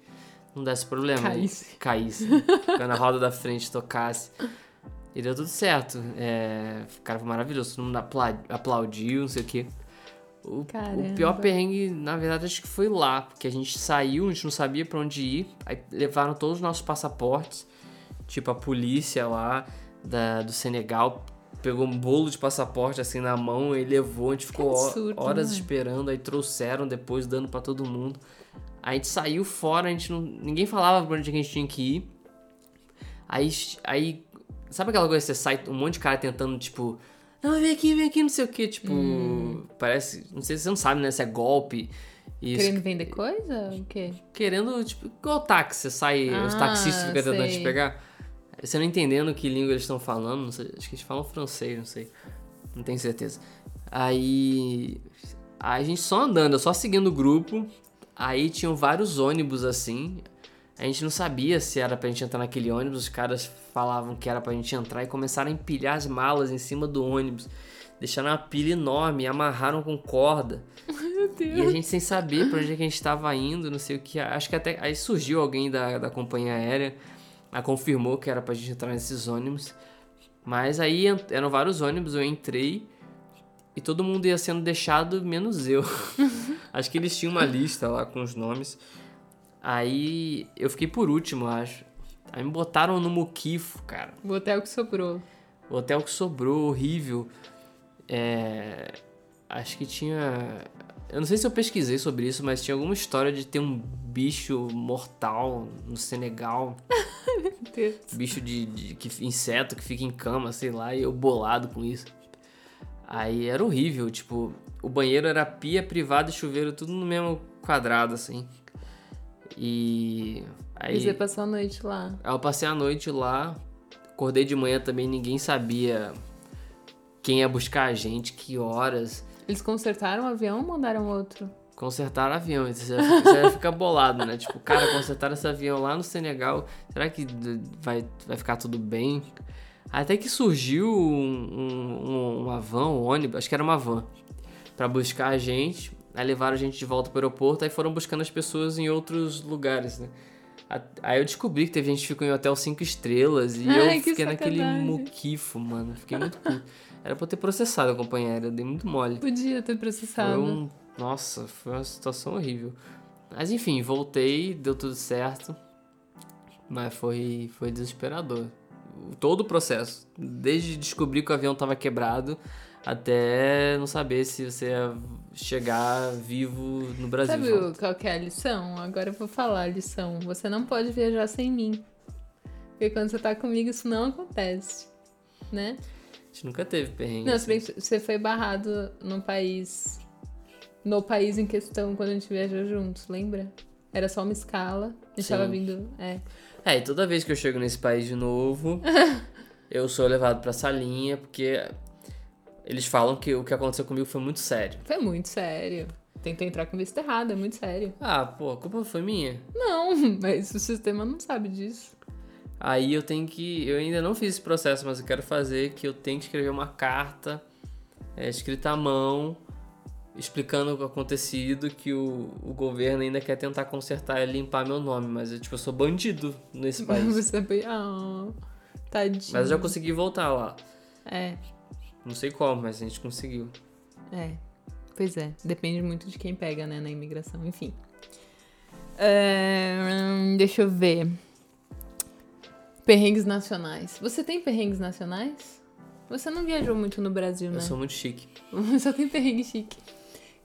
não desse problema. Caísse. Caísse. quando a roda da frente tocasse. E deu tudo certo. É, o cara foi maravilhoso. Todo mundo apla- aplaudiu, não sei o quê. O, o pior perrengue, na verdade, acho que foi lá. Porque a gente saiu, a gente não sabia pra onde ir. Aí levaram todos os nossos passaportes. Tipo, a polícia lá da, do Senegal pegou um bolo de passaporte assim na mão e levou. A gente ficou absurdo, horas né? esperando. Aí trouxeram depois, dando pra todo mundo. A gente saiu fora, a gente não, ninguém falava pra onde a gente tinha que ir. Aí, aí, sabe aquela coisa que você sai, um monte de cara tentando, tipo, não, vem aqui, vem aqui, não sei o que, tipo, Hum. parece, não sei se você não sabe, né, se é golpe. Os- Querendo vender coisa? O quê? querendo, tipo, igual táxi, você sai, os Ah, taxistas ficam tentando te pegar. Você não entendendo que língua eles estão falando, não sei, acho que eles falam francês, não sei. Não tenho certeza. Aí. aí a gente só andando, só seguindo o grupo. Aí tinham vários ônibus assim. A gente não sabia se era pra gente entrar naquele ônibus. Os caras falavam que era pra gente entrar e começaram a empilhar as malas em cima do ônibus. Deixaram uma pilha enorme, e amarraram com corda. Meu Deus. E a gente sem saber pra onde é que a gente tava indo, não sei o que. Acho que até aí surgiu alguém da, da companhia aérea, a confirmou que era pra gente entrar nesses ônibus. Mas aí eram vários ônibus, eu entrei e todo mundo ia sendo deixado, menos eu. Acho que eles tinham uma lista lá com os nomes. Aí eu fiquei por último, acho. Aí me botaram no Muquifo, cara. O hotel que sobrou. O hotel que sobrou, horrível. É, Acho que tinha. Eu não sei se eu pesquisei sobre isso, mas tinha alguma história de ter um bicho mortal no Senegal. Meu Deus. bicho de, de- que, inseto que fica em cama, sei lá, e eu bolado com isso. Aí era horrível, tipo, o banheiro era pia, privado e chuveiro, tudo no mesmo quadrado, assim. E. Aí, E você passou a noite lá. aí eu passei a noite lá, acordei de manhã também, ninguém sabia quem ia buscar a gente, que horas. Eles consertaram o avião ou mandaram outro? Consertaram avião, você já, fica- você já fica bolado, né? Tipo, cara, consertaram esse avião lá no Senegal, será que vai, vai ficar tudo bem? Até que surgiu um, um- um- uma van, um ônibus, acho que era uma van, pra buscar a gente. Aí levaram a gente de volta pro aeroporto, aí foram buscando as pessoas em outros lugares, né? Aí eu descobri que teve gente que ficou em hotel 5 estrelas e Ai, eu que fiquei naquele muquifo, mano. Fiquei muito puto. Era pra eu ter processado a companhia aérea, eu dei muito mole. Podia ter processado. Foi um... Nossa, foi uma situação horrível. Mas enfim, voltei, deu tudo certo. Mas foi, foi desesperador. Todo o processo. Desde descobrir que o avião tava quebrado até não saber se você ia chegar vivo no Brasil. Sabe volta. qual que é a lição? Agora eu vou falar a lição. Você não pode viajar sem mim. Porque quando você tá comigo, isso não acontece. Né? A gente nunca teve perrengue. Não, se bem assim. que você foi barrado no país. No país em questão quando a gente viajou juntos, lembra? Era só uma escala. A gente Sim. tava vindo. É. É, e toda vez que eu chego nesse país de novo, eu sou levado pra salinha, porque eles falam que o que aconteceu comigo foi muito sério. Foi muito sério. Tentou entrar com visto errado, é muito sério. Ah, pô, a culpa foi minha. Não, mas o sistema não sabe disso. Aí eu tenho que. Eu ainda não fiz esse processo, mas eu quero fazer que eu tenho que escrever uma carta é, escrita à mão, explicando o acontecido, que o, o governo ainda quer tentar consertar e limpar meu nome. Mas eu, tipo, eu sou bandido nesse país. Você foi. Ah, tadinho. mas eu já consegui voltar lá. É, Não sei como, mas a gente conseguiu. é. Pois é, depende muito de quem pega, né, na imigração, enfim. É, deixa eu ver. Perrengues nacionais. Você tem perrengues nacionais? Você não viajou muito no Brasil, né? Eu sou muito chique. Só tem perrengue chique.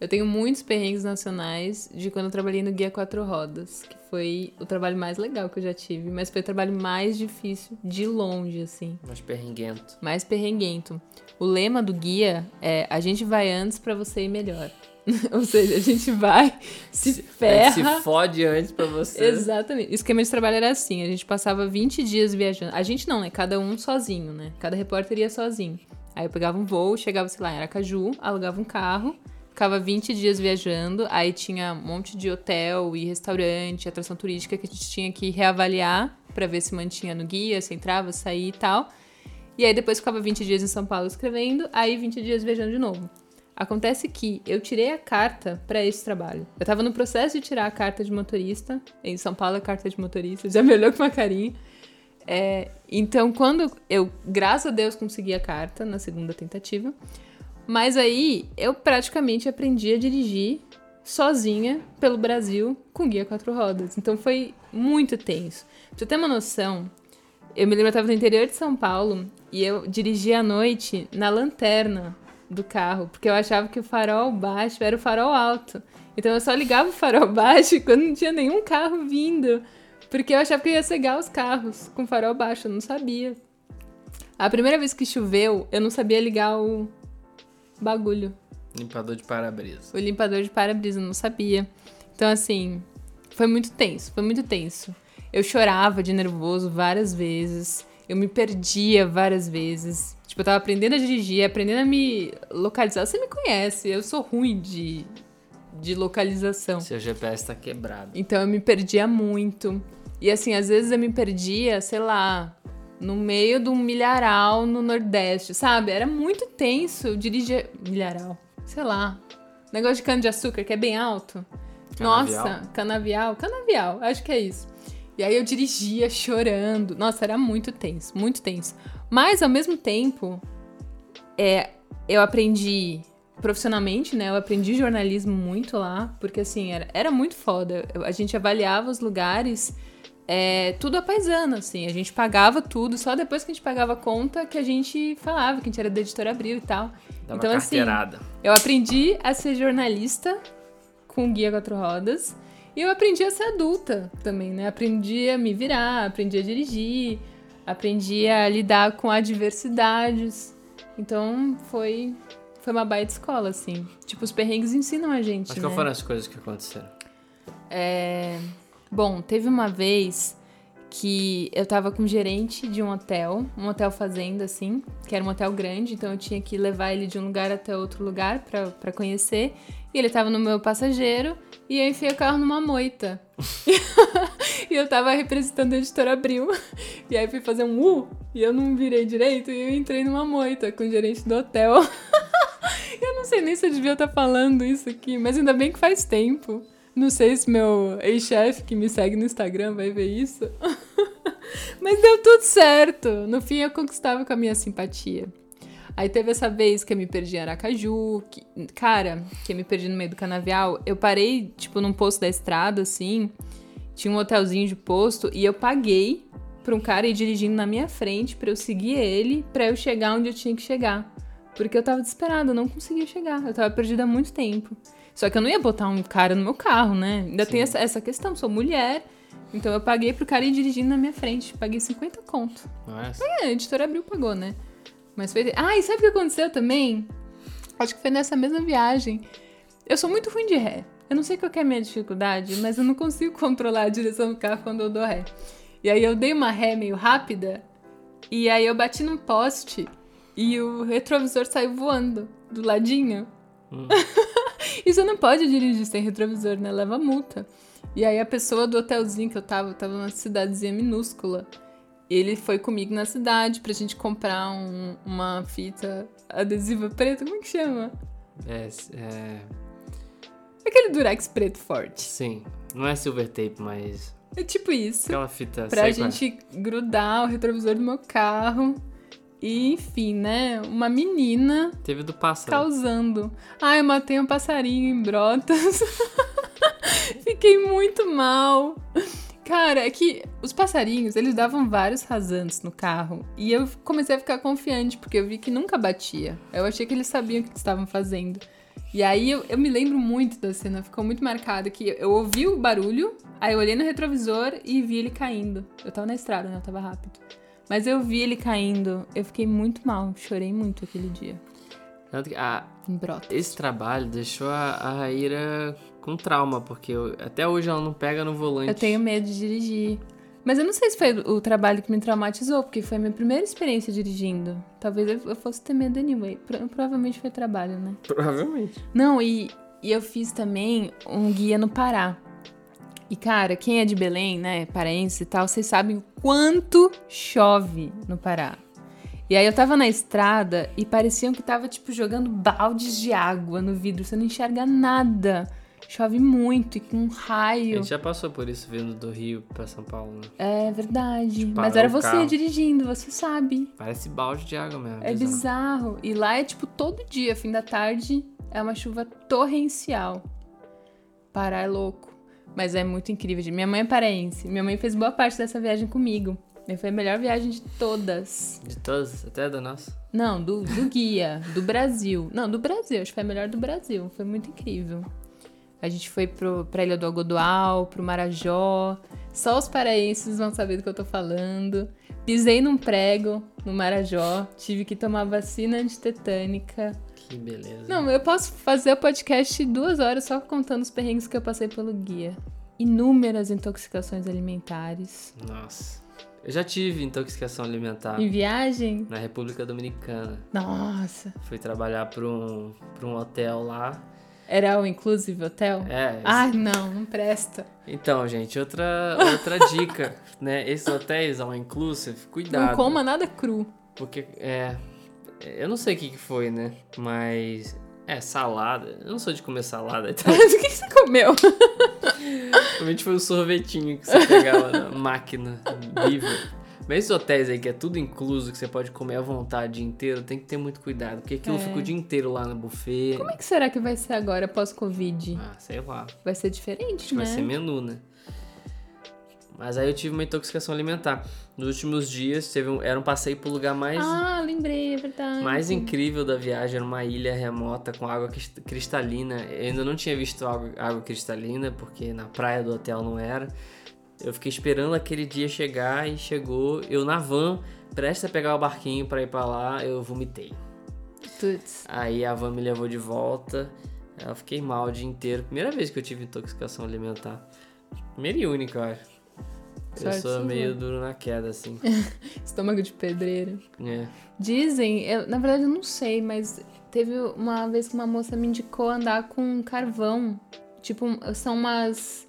Eu tenho muitos perrengues nacionais de quando eu trabalhei no Guia Quatro Rodas, que foi o trabalho mais legal que eu já tive, mas foi o trabalho mais difícil de longe, assim. Mas perrenguento. mais perrenguento. O lema do guia é: a gente vai antes pra você ir melhor. Ou seja, a gente vai, se A gente ferra. se fode antes pra você. Exatamente. O esquema de trabalho era assim: a gente passava 20 dias viajando. A gente não, né? Cada um sozinho, né? Cada repórter ia sozinho. Aí eu pegava um voo, chegava, sei lá, em Aracaju, alugava um carro, ficava 20 dias viajando. Aí tinha um monte de hotel e restaurante, atração turística que a gente tinha que reavaliar pra ver se mantinha no guia, se entrava, saía e tal. E aí depois ficava 20 dias em São Paulo escrevendo, aí 20 dias viajando de novo. Acontece que eu tirei a carta pra esse trabalho. Eu tava no processo de tirar a carta de motorista. Em São Paulo, a carta de motorista já me olhou com uma carinha. É, então, quando eu, graças a Deus, consegui a carta na segunda tentativa. Mas aí eu praticamente aprendi a dirigir sozinha pelo Brasil com guia quatro rodas. Então foi muito tenso. Pra você ter uma noção, eu me lembro, eu tava no interior de São Paulo e eu dirigia à noite na lanterna do carro, porque eu achava que o farol baixo era o farol alto. Então eu só ligava o farol baixo quando não tinha nenhum carro vindo, porque eu achava que eu ia cegar os carros com farol baixo, eu não sabia. A primeira vez que choveu, eu não sabia ligar o bagulho. Limpador de para-brisa. O limpador de para-brisa, eu não sabia. Então, assim, foi muito tenso, foi muito tenso. Eu chorava de nervoso várias vezes, eu me perdia várias vezes. Tipo, eu tava aprendendo a dirigir, aprendendo a me localizar. Você me conhece, eu sou ruim de, de localização. Seu GPS tá quebrado. Então eu me perdia muito. E assim, às vezes eu me perdia, sei lá, no meio de um milharal no Nordeste, sabe? Era muito tenso. Eu dirigia. Milharal. Sei lá. Negócio de cana-de-açúcar, que é bem alto. Canavial? Nossa, canavial. Canavial, acho que é isso. E aí eu dirigia chorando. Nossa, era muito tenso, muito tenso. Mas ao mesmo tempo, é, eu aprendi profissionalmente, né? Eu aprendi jornalismo muito lá, porque assim, era, era muito foda. A gente avaliava os lugares, é, tudo a paisana, assim. A gente pagava tudo, só depois que a gente pagava a conta que a gente falava que a gente era da editora Abril e tal. Dava então, assim, eu aprendi a ser jornalista com o Guia Quatro Rodas. E eu aprendi a ser adulta também, né? Aprendi a me virar, aprendi a dirigir, aprendi a lidar com adversidades. Então foi, foi uma baita escola, assim. Tipo, os perrengues ensinam a gente, Mas né? qual foram as coisas que aconteceram? É... Bom, teve uma vez que eu tava com o gerente de um hotel, um hotel fazenda, assim, que era um hotel grande, então eu tinha que levar ele de um lugar até outro lugar pra conhecer. E ele tava no meu passageiro e eu enfiei o carro numa moita. e eu tava representando a editora Abril. E aí fui fazer um U e eu não virei direito e eu entrei numa moita com o gerente do hotel. eu não sei nem se eu devia estar falando isso aqui, mas ainda bem que faz tempo. Não sei se meu ex-chefe que me segue no Instagram vai ver isso. Mas deu tudo certo. No fim, eu conquistava com a minha simpatia. Aí teve essa vez que eu me perdi em Aracaju. Que, cara, que eu me perdi no meio do canavial. Eu parei, tipo, num posto da estrada, assim. Tinha um hotelzinho de posto. E eu paguei pra um cara ir dirigindo na minha frente pra eu seguir ele, pra eu chegar onde eu tinha que chegar. Porque eu tava desesperada, eu não conseguia chegar. Eu tava perdida há muito tempo. Só que eu não ia botar um cara no meu carro, né? Ainda tem essa, essa questão, sou mulher. Então eu paguei pro cara ir dirigindo na minha frente. Paguei 50 conto. Não é? A editora Abril pagou, né? Mas foi. Ah, e sabe o que aconteceu também? Acho que foi nessa mesma viagem. Eu sou muito ruim de ré. Eu não sei qual que é a minha dificuldade, mas eu não consigo controlar a direção do carro quando eu dou ré. E aí eu dei uma ré meio rápida, e aí eu bati num poste e o retrovisor saiu voando do ladinho. Hum. e você não pode dirigir sem retrovisor, né? Leva multa. E aí a pessoa do hotelzinho que eu tava, eu tava numa cidadezinha minúscula. Ele foi comigo na cidade pra gente comprar um- uma fita adesiva preta, como é que chama? É, é, Aquele durex preto forte. sim. Não é silver tape, mas É tipo isso. aquela fita Pra é. gente grudar o retrovisor do meu carro. E, enfim, né? Uma menina Teve do pássaro. causando. Ai, eu matei um passarinho em brotas. Fiquei muito mal. Cara, é que os passarinhos, eles davam vários rasantes no carro. E eu comecei a ficar confiante, porque eu vi que nunca batia. Eu achei que eles sabiam o que estavam fazendo. E aí eu, eu me lembro muito da cena, ficou muito marcada que eu ouvi o barulho, aí eu olhei no retrovisor e vi ele caindo. Eu tava na estrada, né? Eu tava rápido. Mas eu vi ele caindo, eu fiquei muito mal, chorei muito aquele dia. Tanto que a- brotas. esse trabalho deixou a, a Raíra com trauma, porque eu- até hoje ela não pega no volante. Eu tenho medo de dirigir. Mas eu não sei se foi o trabalho que me traumatizou, porque foi a minha primeira experiência dirigindo. Talvez eu eu fosse ter medo anyway. Pro- provavelmente foi trabalho, né? Provavelmente. Não, e, e eu fiz também um guia no Pará. E, cara, quem é de Belém, né, paraense e tal, vocês sabem o quanto chove no Pará. E aí eu tava na estrada e pareciam que tava, tipo, jogando baldes de água no vidro. Você não enxerga nada. Chove muito e com A raio. gente já passou por isso vindo do Rio pra São Paulo, né? É verdade. Tipo, Mas era você carro. dirigindo, você sabe. Parece balde de água mesmo. É bizarro. E lá é tipo todo dia, fim da tarde, é uma chuva torrencial. Pará é louco. Mas é muito incrível. Minha mãe é paraense. Minha mãe fez boa parte dessa viagem comigo. Foi a melhor viagem de todas. De todas, até da nossa. Não, do, do guia, do Brasil. Não, do Brasil. Acho que foi a melhor do Brasil. Foi muito incrível. A gente foi pro, pra Ilha do Algodoal, pro Marajó. Só os paraenses vão saber do que eu tô falando. Pisei num prego no Marajó. Tive que tomar vacina antitetânica. Que beleza. Não, eu posso fazer o podcast duas horas só contando os perrengues que eu passei pelo guia. Inúmeras intoxicações alimentares. Nossa. Eu já tive intoxicação alimentar Em viagem? na República Dominicana. Nossa. Fui trabalhar pra um, pra um hotel lá. Era o Inclusive Hotel? É. Ai, não, não presta. Então, gente, outra, outra dica, né? Esses hotéis all inclusive, cuidado. Não coma nada cru. Porque, é... Eu não sei o que que foi, né? Mas... É, salada. Eu não sou de comer salada. Então, o que que você comeu? provavelmente foi o sorvetinho que você pegava na máquina. Beaver. Mas esses hotéis aí que é tudo incluso, que você pode comer à vontade o dia inteiro, tem que ter muito cuidado. Porque aquilo É. fica o dia inteiro lá no buffet. Como é que será que vai ser agora, pós-Covid? Ah, sei lá. Vai ser diferente, Acho que né? vai ser menu, né? Mas aí eu tive uma intoxicação alimentar. Nos últimos dias, teve um, era um passeio pro lugar mais, Ah, lembrei, é verdade. mais incrível da viagem. Era uma ilha remota com água cris- cristalina. Eu ainda não tinha visto água, água cristalina, porque na praia do hotel não era. Eu fiquei esperando aquele dia chegar e chegou. Eu na van, prestes a pegar o barquinho pra ir pra lá, eu vomitei. Tuts. Aí a van me levou de volta. Eu fiquei mal o dia inteiro. Primeira vez que eu tive intoxicação alimentar. Primeira e única, eu acho. Eu sou meio duro na queda, assim. Estômago de pedreiro. É. Dizem, eu, na verdade eu não sei, mas teve uma vez que uma moça me indicou andar com carvão. Tipo, são umas.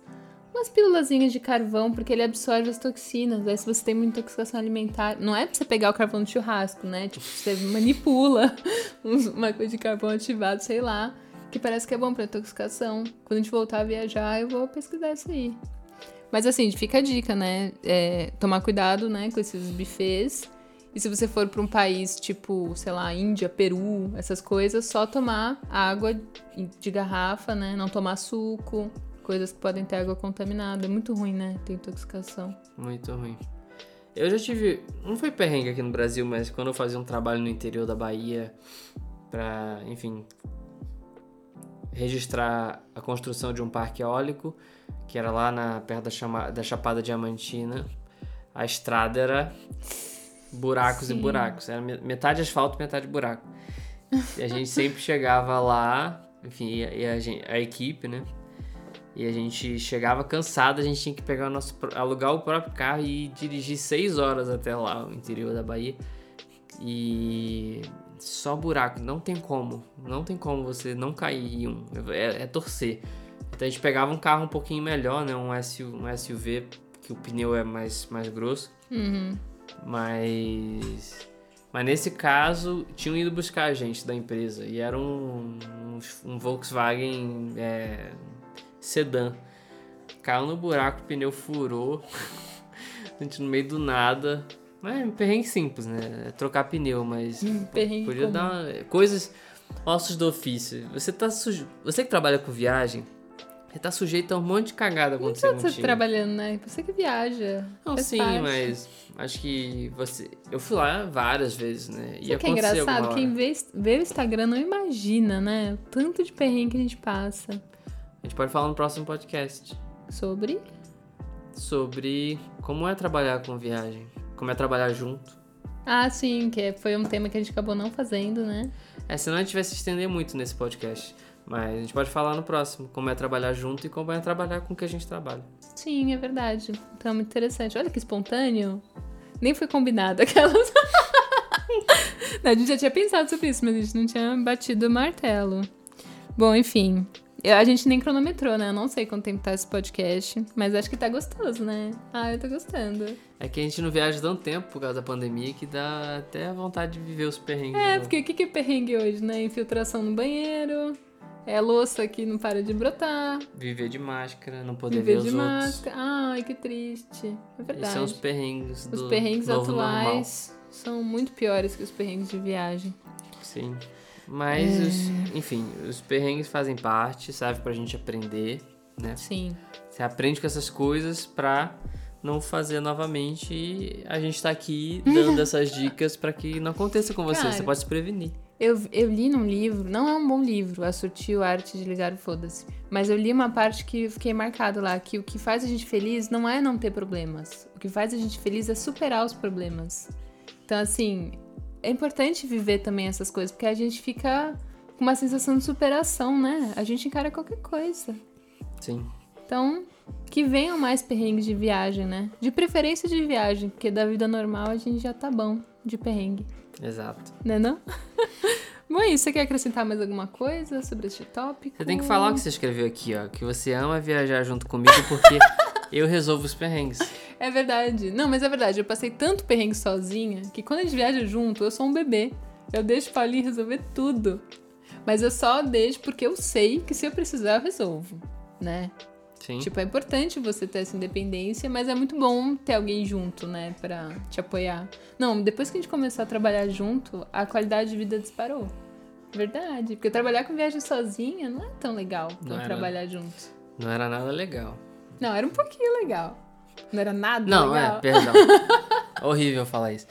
Umas pílulazinhas de carvão, porque ele absorve as toxinas. Aí se você tem muita intoxicação alimentar. Não é pra você pegar o carvão no churrasco, né? Tipo, você manipula uma coisa de carvão ativado, sei lá. Que parece que é bom pra intoxicação. Quando a gente voltar a viajar, eu vou pesquisar isso aí. Mas assim, fica a dica, né? É, tomar cuidado, né, com esses buffets. E se você for para um país tipo, sei lá, Índia, Peru, essas coisas, só tomar água de garrafa, né? Não tomar suco, coisas que podem ter água contaminada. É muito ruim, né? Ter intoxicação. Muito ruim. Eu já tive. Não foi perrengue aqui no Brasil, mas quando eu fazia um trabalho no interior da Bahia pra, enfim, registrar a construção de um parque eólico, que era lá na, perto da, chama, da Chapada Diamantina, a estrada era buracos Sim. e buracos. Era me- metade asfalto, metade buraco. E a gente sempre chegava lá, enfim, e a, e a equipe, né? E a gente chegava cansado, a gente tinha que pegar o nosso, alugar o próprio carro e dirigir seis horas até lá, o interior da Bahia. E só buraco, não tem como, não tem como você não cair em um, é, é torcer. Então a gente pegava um carro um pouquinho melhor, né, um, SU, um SUV, que o pneu é mais, mais grosso, Uhum. mas mas nesse caso tinham ido buscar a gente da empresa e era um, um, um Volkswagen é, sedã. Caiu no buraco, o pneu furou. a gente no meio do nada. Mas é um perrengue simples, né? É trocar pneu, mas Perrengue podia comum. dar coisas ossos do ofício. Você tá sujo... Você que trabalha com viagem, você tá sujeito a um monte de cagada precisa ser contigo. trabalhando, né? Você que viaja. Não, sim, parte. mas acho que você. Eu fui lá várias vezes, né? E Sabe que é engraçado? Quem vê, vê o Instagram não imagina, né? O tanto de perrengue que a gente passa. A gente pode falar no próximo podcast Sobre. sobre como é trabalhar com viagem, como é trabalhar junto. Ah, sim, que foi um tema que a gente acabou não fazendo, né? É, senão a gente vai se estender muito nesse podcast. Mas a gente pode falar no próximo, como é trabalhar junto e como é trabalhar com o que a gente trabalha. Sim, é verdade. Então é muito interessante. Olha que espontâneo. Nem foi combinado aquelas. Não, a gente já tinha pensado sobre isso, mas a gente não tinha batido o martelo. Bom, enfim. Eu- a gente nem cronometrou, né? Eu não sei quanto tempo tá esse podcast, mas acho que tá gostoso, né? Ah, eu tô gostando. É que a gente não viaja tanto tempo por causa da pandemia que dá até vontade de viver os perrengues. É, de porque o que é perrengue hoje, né? Infiltração no banheiro, é louça que não para de brotar. Viver de máscara, não poder viver ver de os outros. máscara. Ai, que triste. É Esses verdade. são os perrengues Os do perrengues novo normal. atuais são muito piores que os perrengues de viagem. Sim. Mas, É. os- enfim, os perrengues fazem parte, serve pra gente aprender, né? Sim. Você aprende com essas coisas pra não fazer novamente e a gente tá aqui dando essas dicas pra que não aconteça com você. Cara, Você pode se prevenir. Eu, eu li num livro, não é um bom livro, A Sutil Arte de Ligar o Foda-se, mas eu li uma parte que fiquei marcado lá, que o que faz a gente feliz não é não ter problemas. O que faz a gente feliz é superar os problemas. Então, assim, é importante viver também essas coisas, porque a gente fica com uma sensação de superação, né? A gente encara qualquer coisa. Sim. Então, que venham mais perrengues de viagem, né? De preferência de viagem, porque da vida normal a gente já tá bom de perrengue, Exato. né não? Bom, é isso. Você quer acrescentar mais alguma coisa sobre este tópico? Você tem que falar o que você escreveu aqui, ó. Que você ama viajar junto comigo porque eu resolvo os perrengues. É verdade. Não, mas é verdade. Eu passei tanto perrengue sozinha que quando a gente viaja junto, eu sou um bebê. Eu deixo o Paulinho resolver tudo. Mas eu só deixo porque eu sei que se eu precisar, eu resolvo, né? Sim. Tipo, é importante você ter essa independência, mas é muito bom ter alguém junto, né, pra te apoiar. Não, depois que a gente começou a trabalhar junto, a qualidade de vida disparou. Verdade. Porque trabalhar com viagem sozinha não é tão legal Não quanto era. trabalhar junto. Não era nada legal. Não, era um pouquinho legal. Não era nada Não, legal. é, perdão. Horrível falar isso.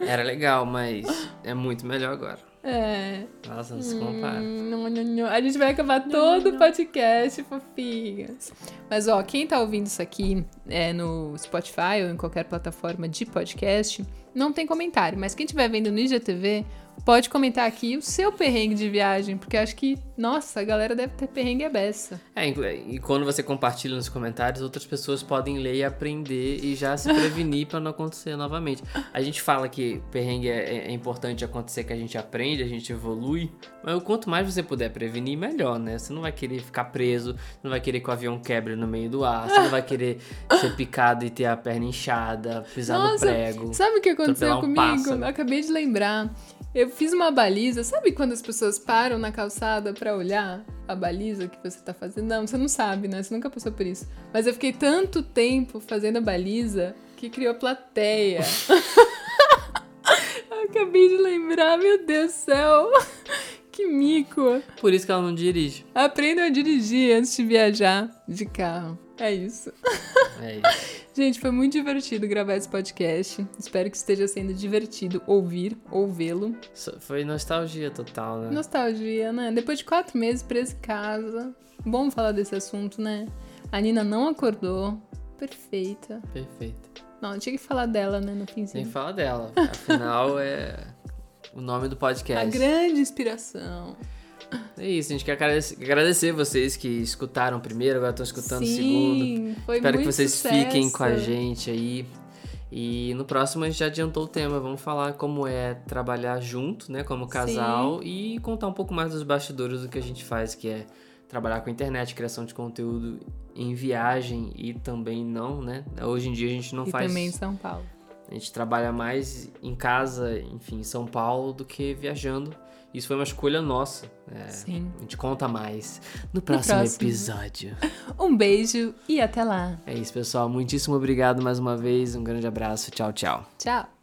Era legal, mas é muito melhor agora. É. Nossa, não se compara. Hum, não, não, não. A gente vai acabar todo o podcast, fofinhas. Mas, ó, quem tá ouvindo isso aqui é, no Spotify ou em qualquer plataforma de podcast, não tem comentário. Mas quem estiver vendo no IGTV, pode comentar aqui o seu perrengue de viagem, porque acho que, nossa, a galera deve ter perrengue a beça. É, e quando você compartilha nos comentários, outras pessoas podem ler e aprender e já se prevenir pra não acontecer novamente. A gente fala que perrengue é, é- é importante acontecer, que a gente aprende, a gente evolui, mas quanto mais você puder prevenir, melhor, né? Você não vai querer ficar preso, não vai querer que o avião quebre no meio do ar, você não vai querer ser picado e ter a perna inchada, pisar no Nossa, prego. Sabe o que aconteceu um comigo? pássaro. Eu acabei de lembrar. Eu fiz uma baliza. Sabe quando as pessoas param na calçada pra olhar a baliza que você tá fazendo? Não, você não sabe, né? Você nunca passou por isso. Mas eu fiquei tanto tempo fazendo a baliza que criou plateia. eu acabei de lembrar, meu Deus do céu. Que mico. Por isso que ela não dirige. Aprendam a dirigir antes de viajar de carro. É isso. É isso. Gente, foi muito divertido gravar esse podcast. Espero que esteja sendo divertido ouvir ou vê-lo. Foi nostalgia total, né? Nostalgia, né? Depois de quatro meses preso em casa. Bom falar desse assunto, né? A Nina não acordou. Perfeita. Perfeito. Não, tinha que falar dela, né, no Tem finzinho. que falar dela. Afinal, é o nome do A podcast. grande inspiração. É isso, a gente quer agradecer, vocês que escutaram primeiro, agora estão escutando o segundo. Sim, foi Espero que vocês sucesso. fiquem com a gente aí. E no próximo a gente já adiantou o tema. Vamos falar como é trabalhar junto, né? Como casal. E contar um pouco mais dos bastidores do que a gente faz, que é trabalhar com internet, criação de conteúdo em viagem e também não, né? Hoje em dia a gente não E faz. também em São Paulo. A gente trabalha mais em casa, enfim, em São Paulo, do que viajando. Isso foi uma escolha nossa. É, Sim. a gente conta mais no próximo, próximo. episódio. Um beijo e até lá. É isso, pessoal. Muitíssimo obrigado mais uma vez. Um grande abraço. Tchau, tchau. Tchau.